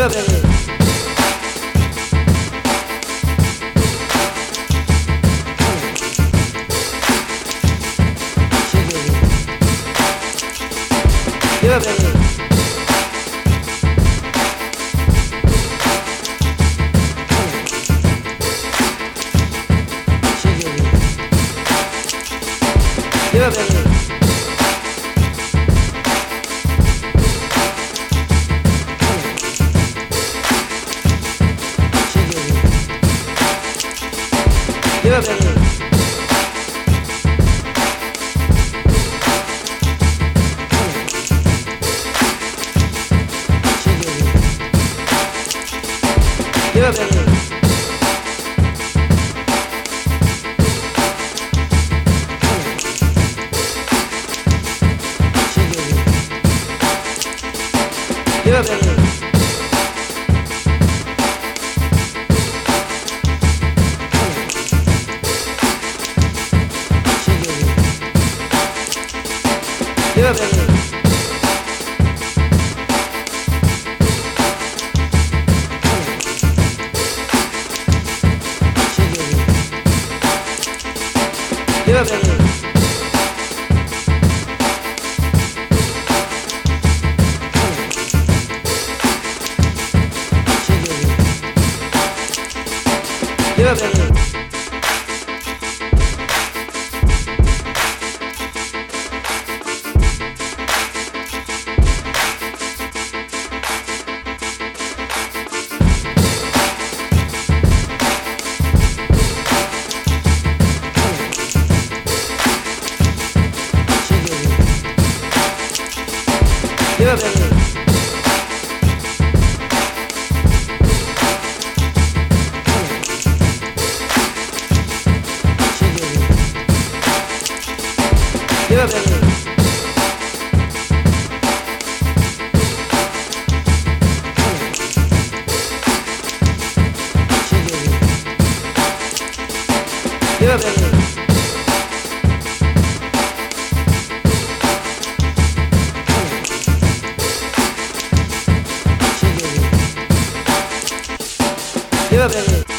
Yeah, baby. privilege. Yeah. Yeah, Yeah, yeah. living. Yeah. Yeah.